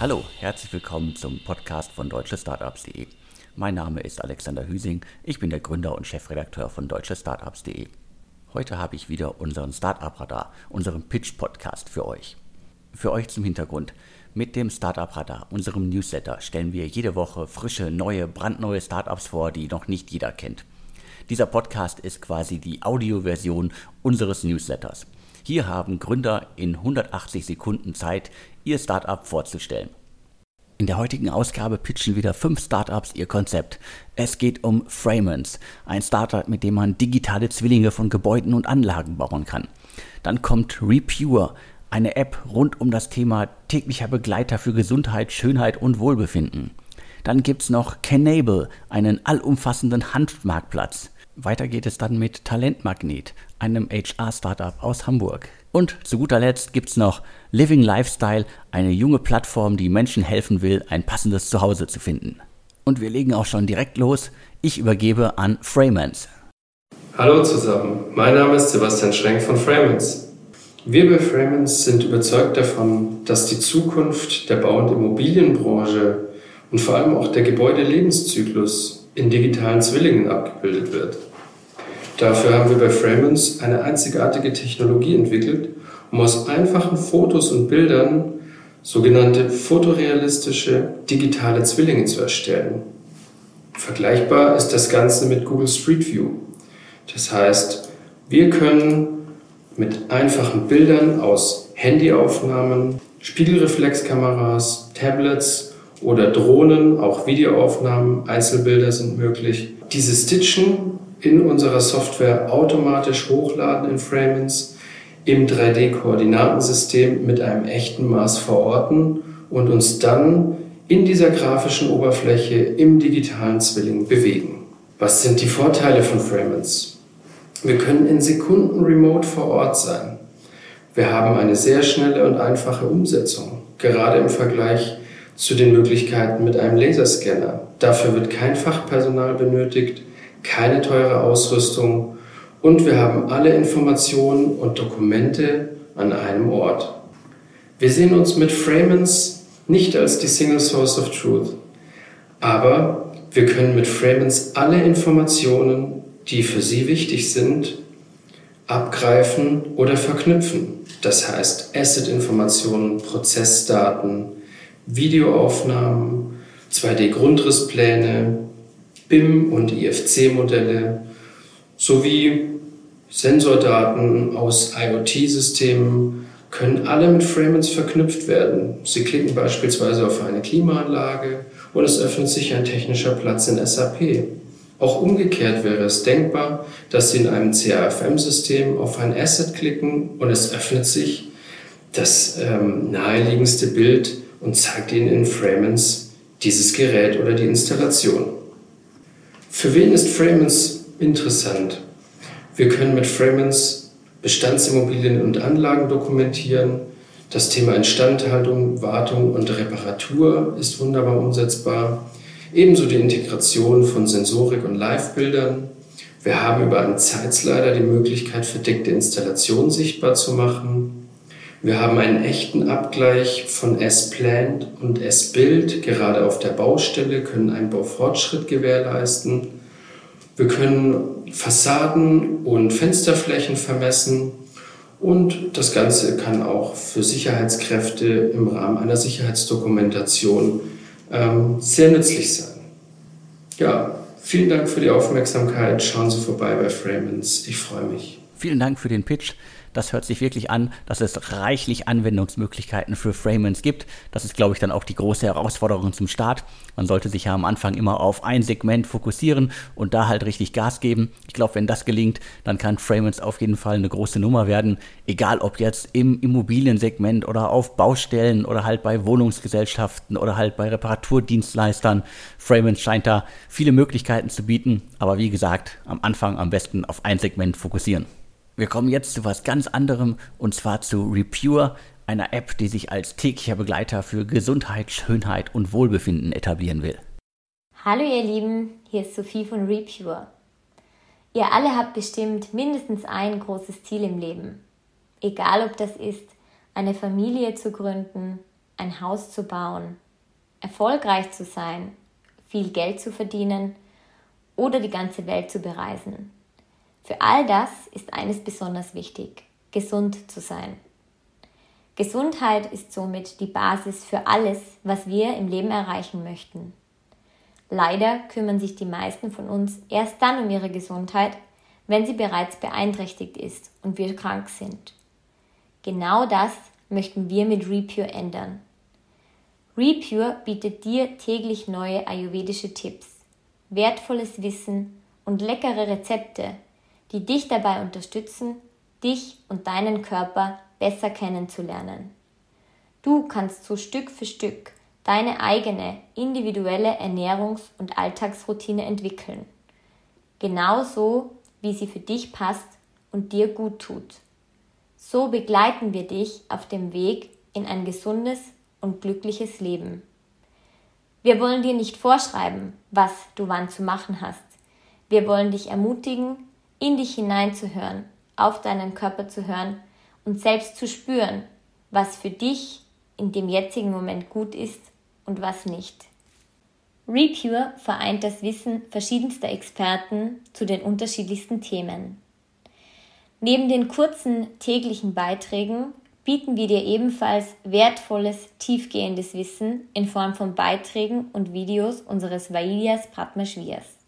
Hallo, herzlich willkommen zum Podcast von deutschestartups.de. Mein Name ist Alexander Hüsing, ich bin der Gründer und Chefredakteur von deutschestartups.de. Heute habe ich wieder unseren Startup Radar, unseren Pitch Podcast für euch. Für euch zum Hintergrund. Mit dem Startup Radar, unserem Newsletter, stellen wir jede Woche frische, neue, brandneue Startups vor, die noch nicht jeder kennt. Dieser Podcast ist quasi die Audioversion unseres Newsletters. Hier haben Gründer in 180 Sekunden Zeit, ihr Startup vorzustellen. In der heutigen Ausgabe pitchen wieder fünf Startups ihr Konzept. Es geht um Framens, ein Startup, mit dem man digitale Zwillinge von Gebäuden und Anlagen bauen kann. Dann kommt Repure, eine App rund um das Thema täglicher Begleiter für Gesundheit, Schönheit und Wohlbefinden. Dann gibt's noch Canable, einen allumfassenden Handmarktplatz. Weiter geht es dann mit Talentmagnet, einem HR-Startup aus Hamburg. Und zu guter Letzt gibt's noch Living Lifestyle, eine junge Plattform, die Menschen helfen will, ein passendes Zuhause zu finden. Und wir legen auch schon direkt los. Ich übergebe an Framens. Hallo zusammen, mein Name ist Sebastian Schrenk von Framens. Wir bei Framens sind überzeugt davon, dass die Zukunft der Bau- und Immobilienbranche und vor allem auch der Gebäudelebenszyklus in digitalen Zwillingen abgebildet wird. Dafür haben wir bei Framens eine einzigartige Technologie entwickelt, um aus einfachen Fotos und Bildern sogenannte fotorealistische digitale Zwillinge zu erstellen. Vergleichbar ist das Ganze mit Google Street View. Das heißt, wir können mit einfachen Bildern aus Handyaufnahmen, Spiegelreflexkameras, Tablets oder Drohnen, auch Videoaufnahmen, Einzelbilder sind möglich, diese Stitchen in unserer Software automatisch hochladen in Framens, im 3D-Koordinatensystem mit einem echten Maß verorten und uns dann in dieser grafischen Oberfläche im digitalen Zwilling bewegen. Was sind die Vorteile von Framens? Wir können in Sekunden remote vor Ort sein. Wir haben eine sehr schnelle und einfache Umsetzung, gerade im Vergleich zu den Möglichkeiten mit einem Laserscanner. Dafür wird kein Fachpersonal benötigt keine teure Ausrüstung und wir haben alle Informationen und Dokumente an einem Ort. Wir sehen uns mit Framens nicht als die Single Source of Truth, aber wir können mit Framens alle Informationen, die für Sie wichtig sind, abgreifen oder verknüpfen. Das heißt Asset-Informationen, Prozessdaten, Videoaufnahmen, 2D-Grundrisspläne, BIM- und IFC-Modelle sowie Sensordaten aus IoT-Systemen können alle mit Framens verknüpft werden. Sie klicken beispielsweise auf eine Klimaanlage und es öffnet sich ein technischer Platz in SAP. Auch umgekehrt wäre es denkbar, dass Sie in einem CAFM-System auf ein Asset klicken und es öffnet sich das ähm, naheliegendste Bild und zeigt Ihnen in Framens dieses Gerät oder die Installation. Für wen ist Framens interessant? Wir können mit Framens Bestandsimmobilien und Anlagen dokumentieren. Das Thema Instandhaltung, Wartung und Reparatur ist wunderbar umsetzbar. Ebenso die Integration von Sensorik und Live-Bildern. Wir haben über einen Zeitslider die Möglichkeit, verdeckte Installationen sichtbar zu machen. Wir haben einen echten Abgleich von S-Plant und S-Bild. Gerade auf der Baustelle können einen Baufortschritt gewährleisten. Wir können Fassaden und Fensterflächen vermessen und das Ganze kann auch für Sicherheitskräfte im Rahmen einer Sicherheitsdokumentation ähm, sehr nützlich sein. Ja, vielen Dank für die Aufmerksamkeit. Schauen Sie vorbei bei Framens. Ich freue mich. Vielen Dank für den Pitch. Das hört sich wirklich an, dass es reichlich Anwendungsmöglichkeiten für Framens gibt. Das ist, glaube ich, dann auch die große Herausforderung zum Start. Man sollte sich ja am Anfang immer auf ein Segment fokussieren und da halt richtig Gas geben. Ich glaube, wenn das gelingt, dann kann Framens auf jeden Fall eine große Nummer werden. Egal ob jetzt im Immobiliensegment oder auf Baustellen oder halt bei Wohnungsgesellschaften oder halt bei Reparaturdienstleistern. Framens scheint da viele Möglichkeiten zu bieten. Aber wie gesagt, am Anfang am besten auf ein Segment fokussieren. Wir kommen jetzt zu was ganz anderem und zwar zu Repure, einer App, die sich als täglicher Begleiter für Gesundheit, Schönheit und Wohlbefinden etablieren will. Hallo ihr Lieben, hier ist Sophie von Repure. Ihr alle habt bestimmt mindestens ein großes Ziel im Leben. Egal ob das ist, eine Familie zu gründen, ein Haus zu bauen, erfolgreich zu sein, viel Geld zu verdienen oder die ganze Welt zu bereisen. Für all das ist eines besonders wichtig, gesund zu sein. Gesundheit ist somit die Basis für alles, was wir im Leben erreichen möchten. Leider kümmern sich die meisten von uns erst dann um ihre Gesundheit, wenn sie bereits beeinträchtigt ist und wir krank sind. Genau das möchten wir mit Repure ändern. Repure bietet dir täglich neue ayurvedische Tipps, wertvolles Wissen und leckere Rezepte, die dich dabei unterstützen, dich und deinen Körper besser kennenzulernen. Du kannst so Stück für Stück deine eigene individuelle Ernährungs- und Alltagsroutine entwickeln. Genauso, wie sie für dich passt und dir gut tut. So begleiten wir dich auf dem Weg in ein gesundes und glückliches Leben. Wir wollen dir nicht vorschreiben, was du wann zu machen hast. Wir wollen dich ermutigen, in dich hineinzuhören, auf deinen Körper zu hören und selbst zu spüren, was für dich in dem jetzigen Moment gut ist und was nicht. Repure vereint das Wissen verschiedenster Experten zu den unterschiedlichsten Themen. Neben den kurzen täglichen Beiträgen bieten wir dir ebenfalls wertvolles, tiefgehendes Wissen in Form von Beiträgen und Videos unseres Vailias Pratmashvias.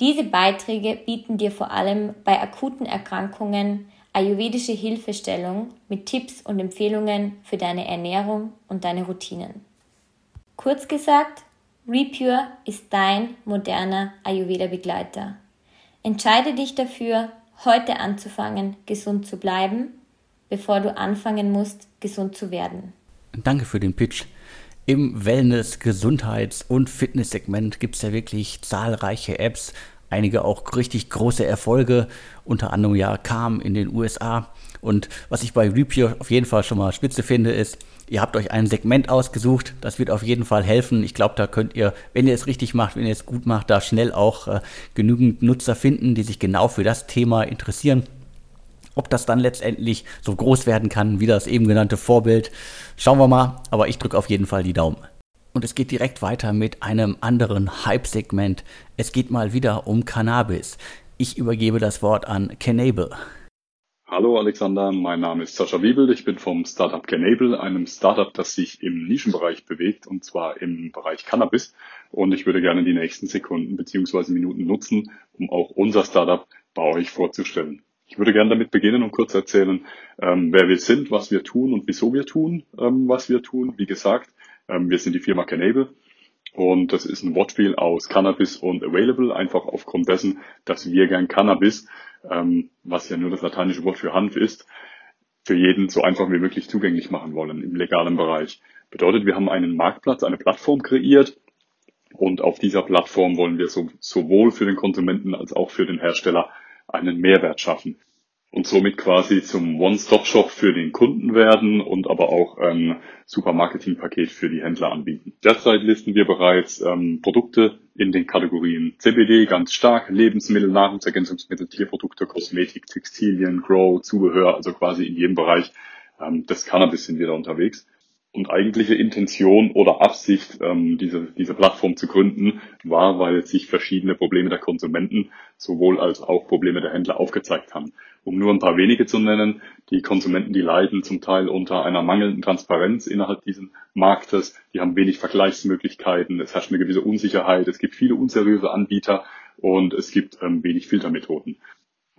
Diese Beiträge bieten dir vor allem bei akuten Erkrankungen ayurvedische Hilfestellung mit Tipps und Empfehlungen für deine Ernährung und deine Routinen. Kurz gesagt, Repure ist dein moderner Ayurveda-Begleiter. Entscheide dich dafür, heute anzufangen, gesund zu bleiben, bevor du anfangen musst, gesund zu werden. Danke für den Pitch. Im Wellness-, Gesundheits- und Fitnesssegment gibt es ja wirklich zahlreiche Apps, einige auch richtig große Erfolge, unter anderem ja kam in den USA. Und was ich bei Repure auf jeden Fall schon mal spitze finde, ist, ihr habt euch ein Segment ausgesucht, das wird auf jeden Fall helfen. Ich glaube, da könnt ihr, wenn ihr es richtig macht, wenn ihr es gut macht, da schnell auch äh, genügend Nutzer finden, die sich genau für das Thema interessieren. Ob das dann letztendlich so groß werden kann wie das eben genannte Vorbild, schauen wir mal. Aber ich drücke auf jeden Fall die Daumen. Und es geht direkt weiter mit einem anderen Hype-Segment. Es geht mal wieder um Cannabis. Ich übergebe das Wort an Canable. Hallo Alexander, mein Name ist Sascha Wiebel. Ich bin vom Startup Canable, einem Startup, das sich im Nischenbereich bewegt, und zwar im Bereich Cannabis. Und ich würde gerne die nächsten Sekunden bzw. Minuten nutzen, um auch unser Startup bei euch vorzustellen. Ich würde gerne damit beginnen und kurz erzählen, ähm, wer wir sind, was wir tun und wieso wir tun, ähm, was wir tun. Wie gesagt, ähm, wir sind die Firma Canable und das ist ein Wortspiel aus Cannabis und Available, einfach aufgrund dessen, dass wir gern Cannabis, ähm, was ja nur das lateinische Wort für Hanf ist, für jeden so einfach wie möglich zugänglich machen wollen im legalen Bereich. Bedeutet, wir haben einen Marktplatz, eine Plattform kreiert und auf dieser Plattform wollen wir so, sowohl für den Konsumenten als auch für den Hersteller einen Mehrwert schaffen und somit quasi zum One-Stop-Shop für den Kunden werden und aber auch ein super Marketing-Paket für die Händler anbieten. Derzeit listen wir bereits ähm, Produkte in den Kategorien CBD ganz stark, Lebensmittel, Nahrungsergänzungsmittel, Tierprodukte, Kosmetik, Textilien, Grow, Zubehör, also quasi in jedem Bereich ähm, des Cannabis sind wir da unterwegs und eigentliche Intention oder Absicht, ähm, diese, diese Plattform zu gründen, war, weil sich verschiedene Probleme der Konsumenten sowohl als auch Probleme der Händler aufgezeigt haben. Um nur ein paar wenige zu nennen, die Konsumenten, die leiden zum Teil unter einer mangelnden Transparenz innerhalb dieses Marktes, die haben wenig Vergleichsmöglichkeiten, es herrscht eine gewisse Unsicherheit, es gibt viele unseriöse Anbieter und es gibt ähm, wenig Filtermethoden.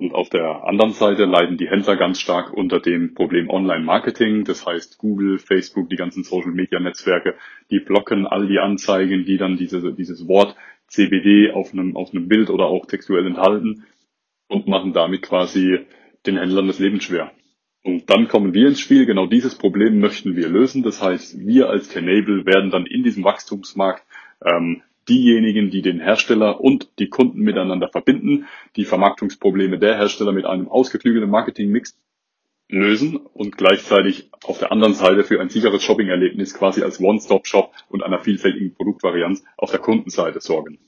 Und auf der anderen Seite leiden die Händler ganz stark unter dem Problem Online-Marketing. Das heißt, Google, Facebook, die ganzen Social-Media-Netzwerke, die blocken all die Anzeigen, die dann diese, dieses Wort CBD auf einem, auf einem Bild oder auch textuell enthalten und machen damit quasi den Händlern das Leben schwer. Und dann kommen wir ins Spiel. Genau dieses Problem möchten wir lösen. Das heißt, wir als Canable werden dann in diesem Wachstumsmarkt ähm, diejenigen, die den Hersteller und die Kunden miteinander verbinden, die Vermarktungsprobleme der Hersteller mit einem ausgeklügelten Marketingmix lösen und gleichzeitig auf der anderen Seite für ein sicheres Shopping-Erlebnis quasi als One-Stop-Shop und einer vielfältigen Produktvarianz auf der Kundenseite sorgen.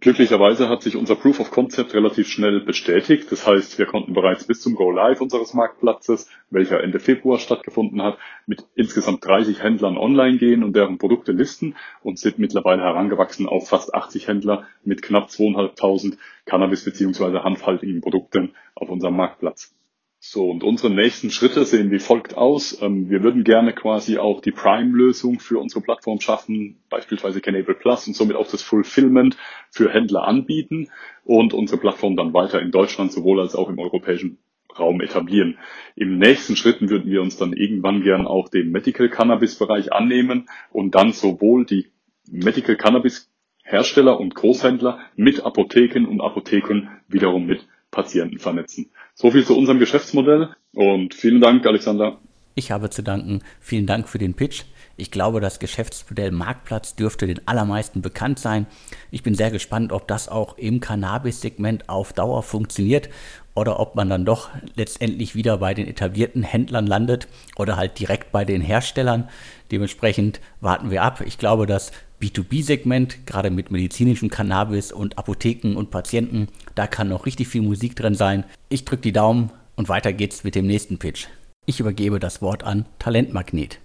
Glücklicherweise hat sich unser Proof of Concept relativ schnell bestätigt. Das heißt, wir konnten bereits bis zum Go Live unseres Marktplatzes, welcher Ende Februar stattgefunden hat, mit insgesamt 30 Händlern online gehen und deren Produkte listen und sind mittlerweile herangewachsen auf fast 80 Händler mit knapp 2.500 Cannabis- bzw. handhaltigen Produkten auf unserem Marktplatz. So, und unsere nächsten Schritte sehen wie folgt aus. Ähm, wir würden gerne quasi auch die Prime-Lösung für unsere Plattform schaffen, beispielsweise Canable Plus und somit auch das Fulfillment für Händler anbieten und unsere Plattform dann weiter in Deutschland sowohl als auch im europäischen Raum etablieren. Im nächsten Schritten würden wir uns dann irgendwann gern auch den Medical Cannabis Bereich annehmen und dann sowohl die Medical Cannabis Hersteller und Großhändler mit Apotheken und Apotheken wiederum mit Patienten vernetzen. So viel zu unserem Geschäftsmodell und vielen Dank, Alexander. Ich habe zu danken. Vielen Dank für den Pitch. Ich glaube, das Geschäftsmodell Marktplatz dürfte den allermeisten bekannt sein. Ich bin sehr gespannt, ob das auch im Cannabis-Segment auf Dauer funktioniert oder ob man dann doch letztendlich wieder bei den etablierten Händlern landet oder halt direkt bei den Herstellern. Dementsprechend warten wir ab. Ich glaube, das B2B-Segment, gerade mit medizinischem Cannabis und Apotheken und Patienten, da kann noch richtig viel Musik drin sein. Ich drücke die Daumen und weiter geht's mit dem nächsten Pitch. Ich übergebe das Wort an Talentmagnet.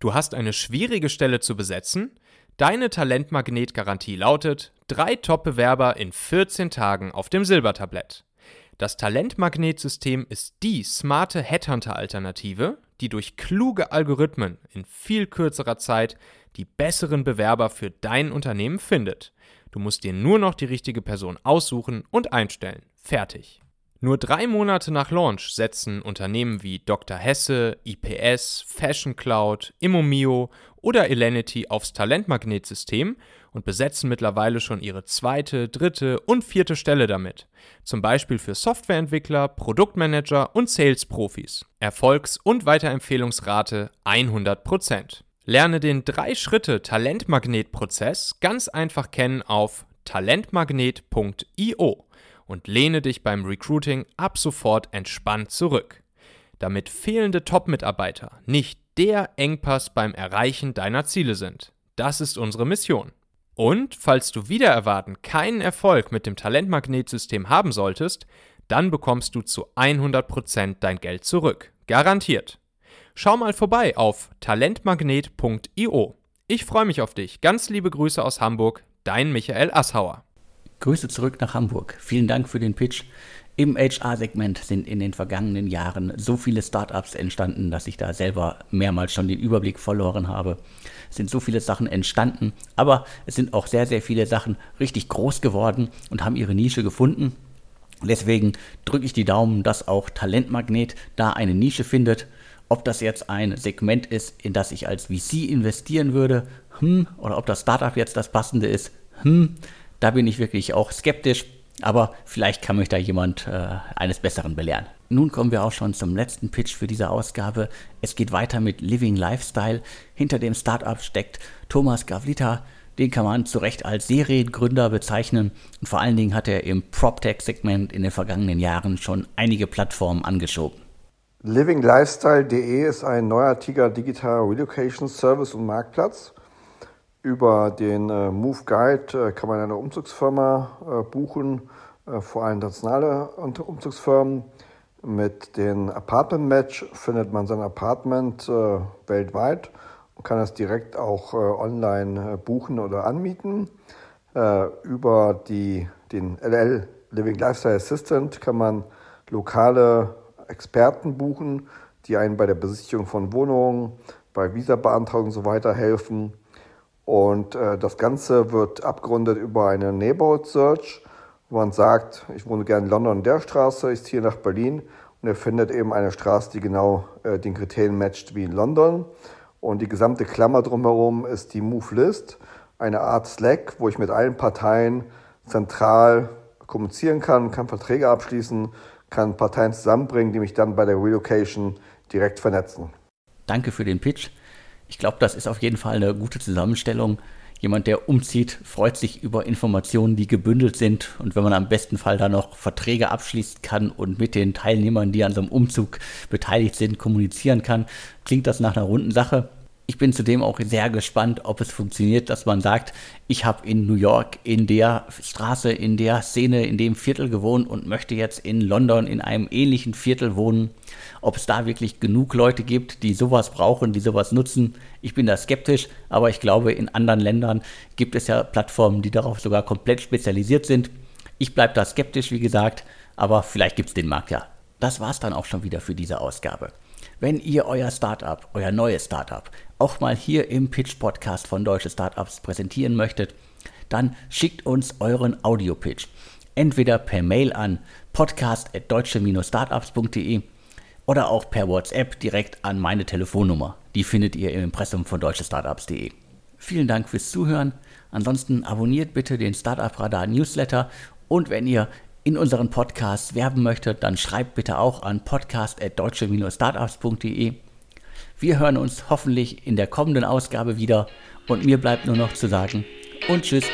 Du hast eine schwierige Stelle zu besetzen? Deine Talentmagnet-Garantie lautet: drei Top-Bewerber in 14 Tagen auf dem Silbertablett. Das Talentmagnetsystem ist die smarte Headhunter-Alternative, die durch kluge Algorithmen in viel kürzerer Zeit die besseren Bewerber für dein Unternehmen findet. Du musst dir nur noch die richtige Person aussuchen und einstellen. Fertig. Nur drei Monate nach Launch setzen Unternehmen wie Dr. Hesse, IPS, Fashion Cloud, Immomio oder Elenity aufs Talentmagnetsystem und besetzen mittlerweile schon ihre zweite, dritte und vierte Stelle damit. Zum Beispiel für Softwareentwickler, Produktmanager und Sales-Profis. Erfolgs- und Weiterempfehlungsrate 100%. Lerne den 3-Schritte-Talentmagnet-Prozess ganz einfach kennen auf talentmagnet.io und lehne dich beim Recruiting ab sofort entspannt zurück. Damit fehlende Top-Mitarbeiter nicht der Engpass beim Erreichen deiner Ziele sind. Das ist unsere Mission. Und falls du wieder erwarten keinen Erfolg mit dem Talentmagnetsystem haben solltest, dann bekommst du zu 100% dein Geld zurück. Garantiert. Schau mal vorbei auf talentmagnet.io. Ich freue mich auf dich. Ganz liebe Grüße aus Hamburg, dein Michael Asshauer. Grüße zurück nach Hamburg. Vielen Dank für den Pitch. Im HR-Segment sind in den vergangenen Jahren so viele Startups entstanden, dass ich da selber mehrmals schon den Überblick verloren habe. Es sind so viele Sachen entstanden, aber es sind auch sehr, sehr viele Sachen richtig groß geworden und haben ihre Nische gefunden. Deswegen drücke ich die Daumen, dass auch Talentmagnet da eine Nische findet. Ob das jetzt ein Segment ist, in das ich als VC investieren würde, hm, oder ob das Startup jetzt das passende ist, hm, da bin ich wirklich auch skeptisch, aber vielleicht kann mich da jemand äh, eines Besseren belehren. Nun kommen wir auch schon zum letzten Pitch für diese Ausgabe. Es geht weiter mit Living Lifestyle. Hinter dem Startup steckt Thomas Gavlita. Den kann man zu Recht als Seriengründer bezeichnen und vor allen Dingen hat er im PropTech-Segment in den vergangenen Jahren schon einige Plattformen angeschoben. LivingLifestyle.de ist ein neuartiger digitaler Relocation Service und Marktplatz. Über den äh, Move Guide äh, kann man eine Umzugsfirma äh, buchen, vor allem nationale Umzugsfirmen. Mit den Apartment Match findet man sein Apartment weltweit und kann es direkt auch online buchen oder anmieten. über die, den LL Living Lifestyle Assistant kann man lokale Experten buchen, die einen bei der Besichtigung von Wohnungen, bei Visa-Beantragung und so weiter helfen. Und äh, das Ganze wird abgerundet über eine Neighborhood Search, wo man sagt, ich wohne gerne in London in der Straße, ich ziehe nach Berlin und er findet eben eine Straße, die genau äh, den Kriterien matcht wie in London. Und die gesamte Klammer drumherum ist die Move List, eine Art Slack, wo ich mit allen Parteien zentral kommunizieren kann, kann Verträge abschließen, kann Parteien zusammenbringen, die mich dann bei der Relocation direkt vernetzen. Danke für den Pitch. Ich glaube, das ist auf jeden Fall eine gute Zusammenstellung. Jemand, der umzieht, freut sich über Informationen, die gebündelt sind. Und wenn man am besten Fall da noch Verträge abschließen kann und mit den Teilnehmern, die an so einem Umzug beteiligt sind, kommunizieren kann, klingt das nach einer runden Sache. Ich bin zudem auch sehr gespannt, ob es funktioniert, dass man sagt, ich habe in New York in der Straße, in der Szene, in dem Viertel gewohnt und möchte jetzt in London in einem ähnlichen Viertel wohnen. Ob es da wirklich genug Leute gibt, die sowas brauchen, die sowas nutzen. Ich bin da skeptisch, aber ich glaube, in anderen Ländern gibt es ja Plattformen, die darauf sogar komplett spezialisiert sind. Ich bleibe da skeptisch, wie gesagt, aber vielleicht gibt es den Markt ja. Das war's dann auch schon wieder für diese Ausgabe. Wenn ihr euer Startup, euer neues Startup, auch mal hier im Pitch Podcast von Deutsche Startups präsentieren möchtet, dann schickt uns euren Audio-Pitch. Entweder per Mail an podcast.deutsche-startups.de oder auch per WhatsApp direkt an meine Telefonnummer. Die findet ihr im Impressum von deutschestartups.de. Vielen Dank fürs Zuhören. Ansonsten abonniert bitte den Startup Radar Newsletter und wenn ihr in unseren Podcasts werben möchtet, dann schreibt bitte auch an podcast.deutsche-startups.de. Wir hören uns hoffentlich in der kommenden Ausgabe wieder und mir bleibt nur noch zu sagen und tschüss.